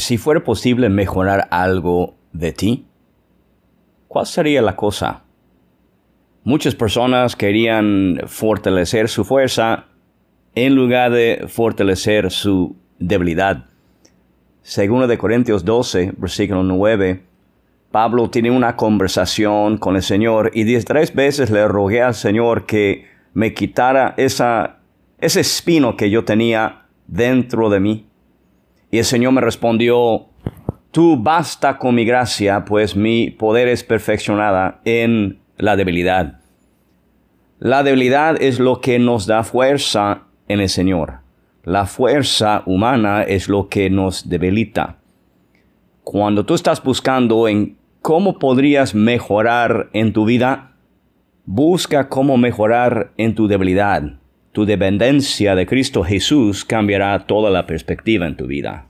si fuera posible mejorar algo de ti, ¿cuál sería la cosa? Muchas personas querían fortalecer su fuerza en lugar de fortalecer su debilidad. Según de Corintios 12, versículo 9, Pablo tiene una conversación con el Señor y diez, tres veces le rogué al Señor que me quitara esa, ese espino que yo tenía dentro de mí. Y el Señor me respondió, tú basta con mi gracia, pues mi poder es perfeccionada en la debilidad. La debilidad es lo que nos da fuerza en el Señor. La fuerza humana es lo que nos debilita. Cuando tú estás buscando en cómo podrías mejorar en tu vida, busca cómo mejorar en tu debilidad. Tu dependencia de Cristo Jesús cambiará toda la perspectiva en tu vida.